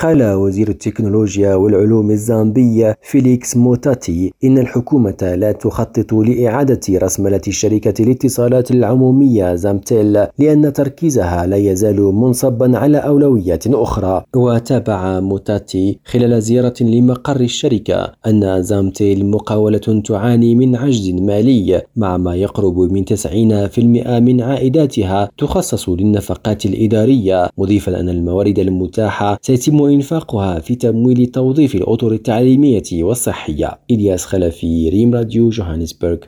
قال وزير التكنولوجيا والعلوم الزامبي فيليكس موتاتي إن الحكومة لا تخطط لإعادة رسملة شركة الاتصالات العمومية زامتيل لأن تركيزها لا يزال منصبا على أولويات أخرى. وتابع موتاتي خلال زيارة لمقر الشركة أن زامتيل مقاولة تعاني من عجز مالي مع ما يقرب من 90% من عائداتها تخصص للنفقات الإدارية. مضيفا أن الموارد المتاحة سيتم إنفاقها في تمويل توظيف الأطر التعليمية والصحية. إلياس خلفي ريم راديو جوهانسبرغ.